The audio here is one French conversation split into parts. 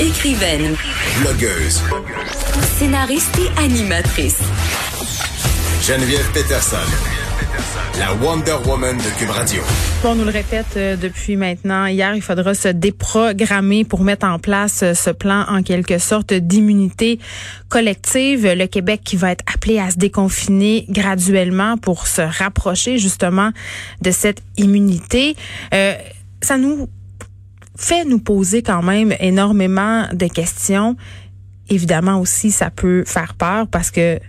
Écrivaine. Blogueuse. Scénariste et animatrice. Geneviève Peterson. La Wonder Woman de Cube Radio. On nous le répète euh, depuis maintenant. Hier, il faudra se déprogrammer pour mettre en place euh, ce plan en quelque sorte d'immunité collective. Le Québec qui va être appelé à se déconfiner graduellement pour se rapprocher justement de cette immunité. Euh, ça nous fait nous poser quand même énormément de questions. Évidemment aussi, ça peut faire peur parce que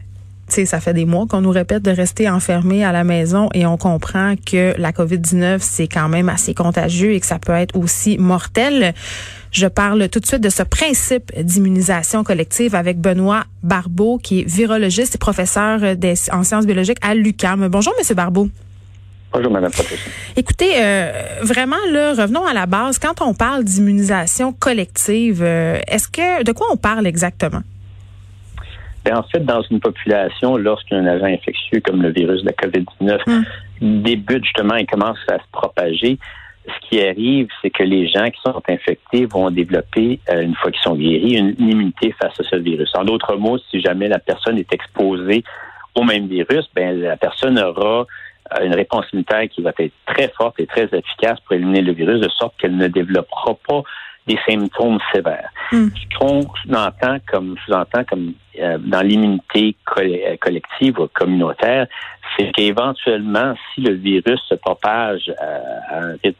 sais, ça fait des mois qu'on nous répète de rester enfermés à la maison et on comprend que la COVID-19, c'est quand même assez contagieux et que ça peut être aussi mortel. Je parle tout de suite de ce principe d'immunisation collective avec Benoît Barbeau, qui est virologiste et professeur en sciences biologiques à l'UQAM. Bonjour, Monsieur Barbeau. Bonjour, Mme Écoutez, euh, vraiment, là, revenons à la base. Quand on parle d'immunisation collective, euh, est-ce que de quoi on parle exactement? Ben, en fait, dans une population, lorsqu'un agent infectieux comme le virus de la COVID-19 hmm. débute justement et commence à se propager, ce qui arrive, c'est que les gens qui sont infectés vont développer, euh, une fois qu'ils sont guéris, une, immunité face à ce virus. En d'autres mots, si jamais la personne est exposée au même virus, ben la personne aura une réponse immunitaire qui va être très forte et très efficace pour éliminer le virus, de sorte qu'elle ne développera pas des symptômes sévères. Hmm. Ce qu'on entend comme, sous-entend comme euh, dans l'immunité euh, collective ou communautaire, c'est qu'éventuellement, si le virus se propage euh, à un rythme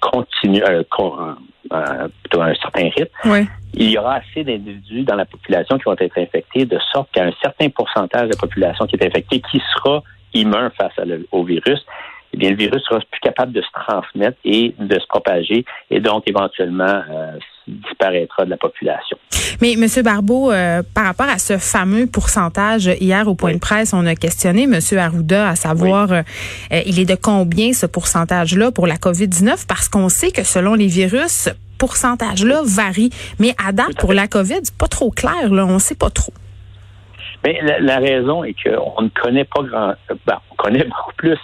continu, plutôt à un certain rythme, il y aura assez d'individus dans la population qui vont être infectés de sorte qu'un certain pourcentage de la population qui est infectée qui sera immun face au virus eh bien, le virus sera plus capable de se transmettre et de se propager et donc éventuellement euh, disparaîtra de la population. Mais M. Barbeau, euh, par rapport à ce fameux pourcentage, hier au point de presse, on a questionné M. Arruda à savoir euh, il est de combien ce pourcentage-là pour la COVID-19? Parce qu'on sait que selon les virus, pourcentage-là varie. Mais à date, pour la COVID, c'est pas trop clair, là, on sait pas trop. Mais la, la raison est qu'on ne connaît pas grand, ben, on connaît beaucoup plus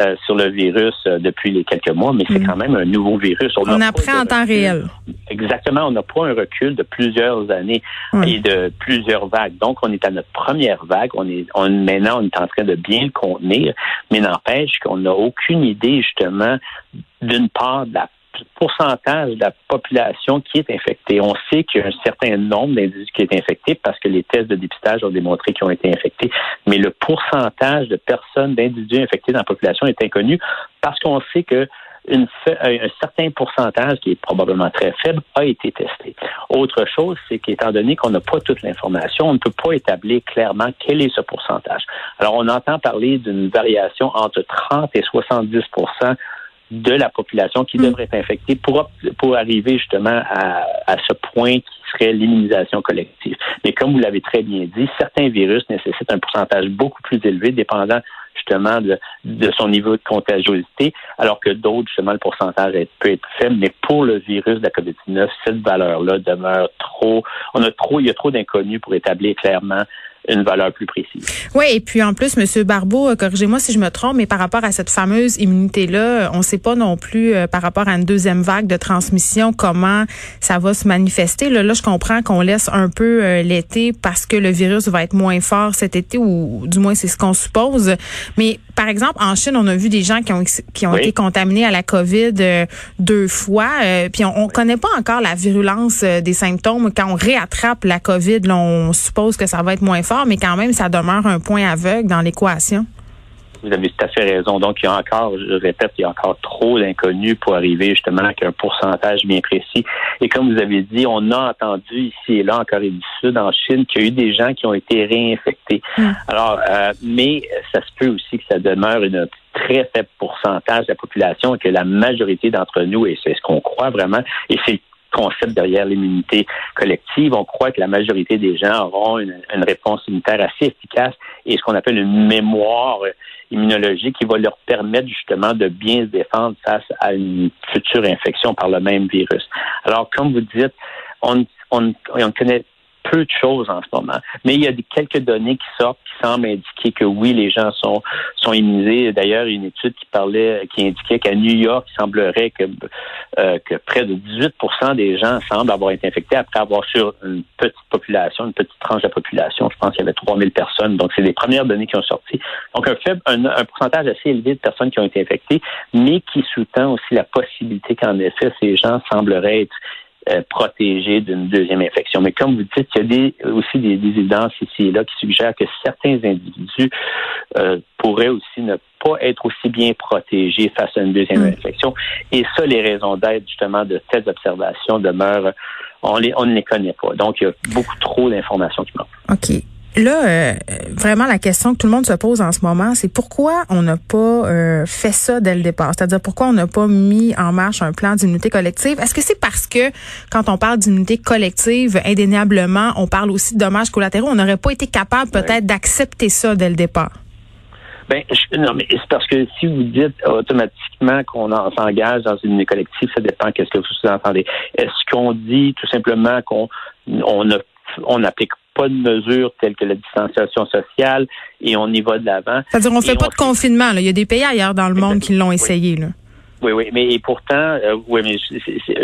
euh, sur le virus euh, depuis les quelques mois, mais c'est mm. quand même un nouveau virus. On, apprend en temps réel. Exactement. On n'a pas un recul de plusieurs années et de plusieurs vagues. Donc, on est à notre première vague. On est, on, maintenant, on est en train de bien le contenir, mais n'empêche qu'on n'a aucune idée, justement, d'une part de la pourcentage de la population qui est infectée. On sait qu'il y a un certain nombre d'individus qui est infecté parce que les tests de dépistage ont démontré qu'ils ont été infectés, mais le pourcentage de personnes, d'individus infectés dans la population est inconnu parce qu'on sait que un certain pourcentage, qui est probablement très faible, a été testé. Autre chose, c'est qu'étant donné qu'on n'a pas toute l'information, on ne peut pas établir clairement quel est ce pourcentage. Alors, on entend parler d'une variation entre 30 et 70 de la population qui mm. devrait être infectée pour, pour arriver justement à, à ce point qui serait l'immunisation collective. Mais comme vous l'avez très bien dit, certains virus nécessitent un pourcentage beaucoup plus élevé, dépendant justement de, de son niveau de contagiosité, alors que d'autres, justement, le pourcentage peut être faible. Mais pour le virus de la COVID-19, cette valeur-là demeure trop. On a trop, il y a trop d'inconnus pour établir clairement une valeur plus précise. Oui, et puis en plus, Monsieur Barbeau, euh, corrigez-moi si je me trompe, mais par rapport à cette fameuse immunité-là, on ne sait pas non plus euh, par rapport à une deuxième vague de transmission comment ça va se manifester. Là, là je comprends qu'on laisse un peu euh, l'été parce que le virus va être moins fort cet été, ou du moins c'est ce qu'on suppose. Mais par exemple, en Chine, on a vu des gens qui ont qui ont été contaminés à la COVID deux fois, puis on, on connaît pas encore la virulence des symptômes. Quand on réattrape la COVID, là, on suppose que ça va être moins fort mais quand même, ça demeure un point aveugle dans l'équation. Vous avez tout à fait raison. Donc, il y a encore, je répète, il y a encore trop d'inconnus pour arriver justement avec un pourcentage bien précis. Et comme vous avez dit, on a entendu ici et là en Corée du Sud, en Chine, qu'il y a eu des gens qui ont été réinfectés. Hmm. Alors, euh, mais ça se peut aussi que ça demeure une très faible pourcentage de la population et que la majorité d'entre nous, et c'est ce qu'on croit vraiment, et c'est concept derrière l'immunité collective. On croit que la majorité des gens auront une, réponse immunitaire assez efficace et ce qu'on appelle une mémoire immunologique qui va leur permettre justement de bien se défendre face à une future infection par le même virus. Alors, comme vous dites, on, on, on connaît peu de choses en ce moment. Mais il y a quelques données qui sortent qui semblent indiquer que oui, les gens sont, sont immunisés. D'ailleurs, une étude qui parlait, qui indiquait qu'à New York, il semblerait que, euh, que près de 18% des gens semblent avoir été infectés après avoir sur une petite population, une petite tranche de la population. Je pense qu'il y avait 3000 personnes. Donc, c'est les premières données qui ont sorti. Donc, un faible, un, un pourcentage assez élevé de personnes qui ont été infectées, mais qui sous-tend aussi la possibilité qu'en effet, ces gens sembleraient être euh, protégés d'une deuxième infection. Mais comme vous dites, il y a des, aussi des, évidences ici et là qui suggèrent que certains individus euh, pourraient aussi ne pas être aussi bien protégés face à une deuxième mm. infection. Et ça, les raisons d'être justement de telles observations demeurent, on, les, on ne les connaît pas. Donc, il y a beaucoup trop d'informations qui manquent. OK. Là, euh, vraiment, la question que tout le monde se pose en ce moment, c'est pourquoi on n'a pas euh, fait ça dès le départ? C'est-à-dire pourquoi on n'a pas mis en marche un plan d'immunité collective? Est-ce que c'est parce que quand on parle d'immunité collective, indéniablement, on parle aussi de dommages collatéraux? On n'aurait pas été capable peut-être d'accepter ça dès le départ? Ben, non, mais c'est parce que si vous dites automatiquement qu'on s'engage dans une immunité collective, ça dépend qu'est-ce que vous entendez. Est-ce qu'on dit tout simplement qu'on on on applique pas de mesures telles que la distanciation sociale et on y va de l'avant. C'est-à-dire, on fait pas de confinement. Il y a des pays ailleurs dans le monde qui l'ont essayé. Là. Oui, oui, mais pourtant, euh, oui, mais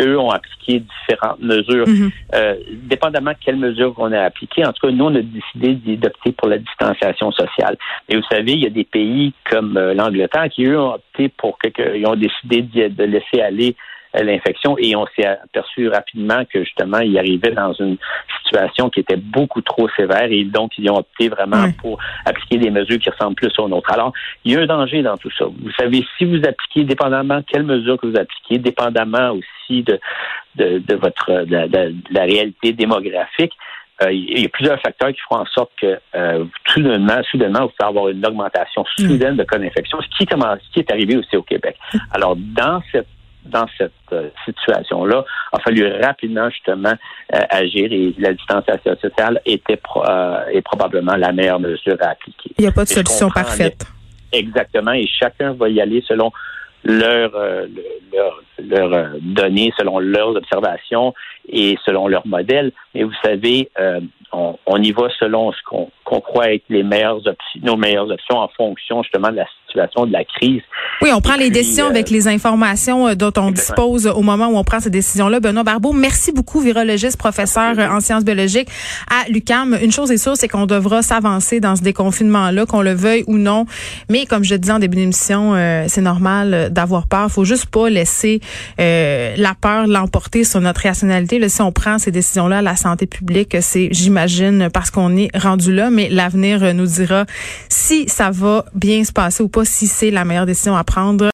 eux ont appliqué différentes mesures, mm-hmm. euh, dépendamment de quelles mesures on a appliquées. En tout cas, nous, on a décidé d'opter pour la distanciation sociale. Mais vous savez, il y a des pays comme euh, l'Angleterre qui, eux, ont opté pour que, ils ont décidé de laisser aller l'infection et on s'est aperçu rapidement que justement il arrivait dans une situation qui était beaucoup trop sévère et donc ils ont opté vraiment pour appliquer des mesures qui ressemblent plus aux nôtres. Alors, il y a un danger dans tout ça. Vous savez, si vous appliquez, dépendamment de quelles mesures que vous appliquez, dépendamment aussi de, de, de votre de, la réalité démographique, euh, il y a plusieurs facteurs qui feront en sorte que euh, soudainement, soudainement, vous pouvez avoir une augmentation soudaine de cas d'infection, ce qui, ce qui est arrivé aussi au Québec. Alors, dans cette dans cette euh, situation-là, a fallu rapidement justement euh, agir et la distanciation sociale était euh, est probablement la meilleure mesure à appliquer. Il n'y a pas de solution parfaite. Exactement, et chacun va y aller selon leurs leur, leur, données, selon leurs observations et selon leur modèle. Mais vous savez, on, on, y va selon ce qu'on croit être les meilleures options, nos meilleures options en fonction justement de la situation de la crise. Oui, on prend les décisions euh, avec les informations euh, dont on dispose au moment où on prend ces décisions-là. Benoît Barbeau, merci beaucoup, virologiste, professeur en sciences biologiques à l'UCAM. Une chose est sûre, c'est qu'on devra s'avancer dans ce déconfinement-là, qu'on le veuille ou non. Mais comme je disais en début d'émission, euh, c'est normal d'avoir peur. Faut juste pas laisser la peur l'emporter sur notre rationalité. Là, si on prend ces décisions-là, la santé publique, c'est, j'imagine, parce qu'on est rendu là. Mais l'avenir nous dira si ça va bien se passer ou si c'est la meilleure décision à prendre.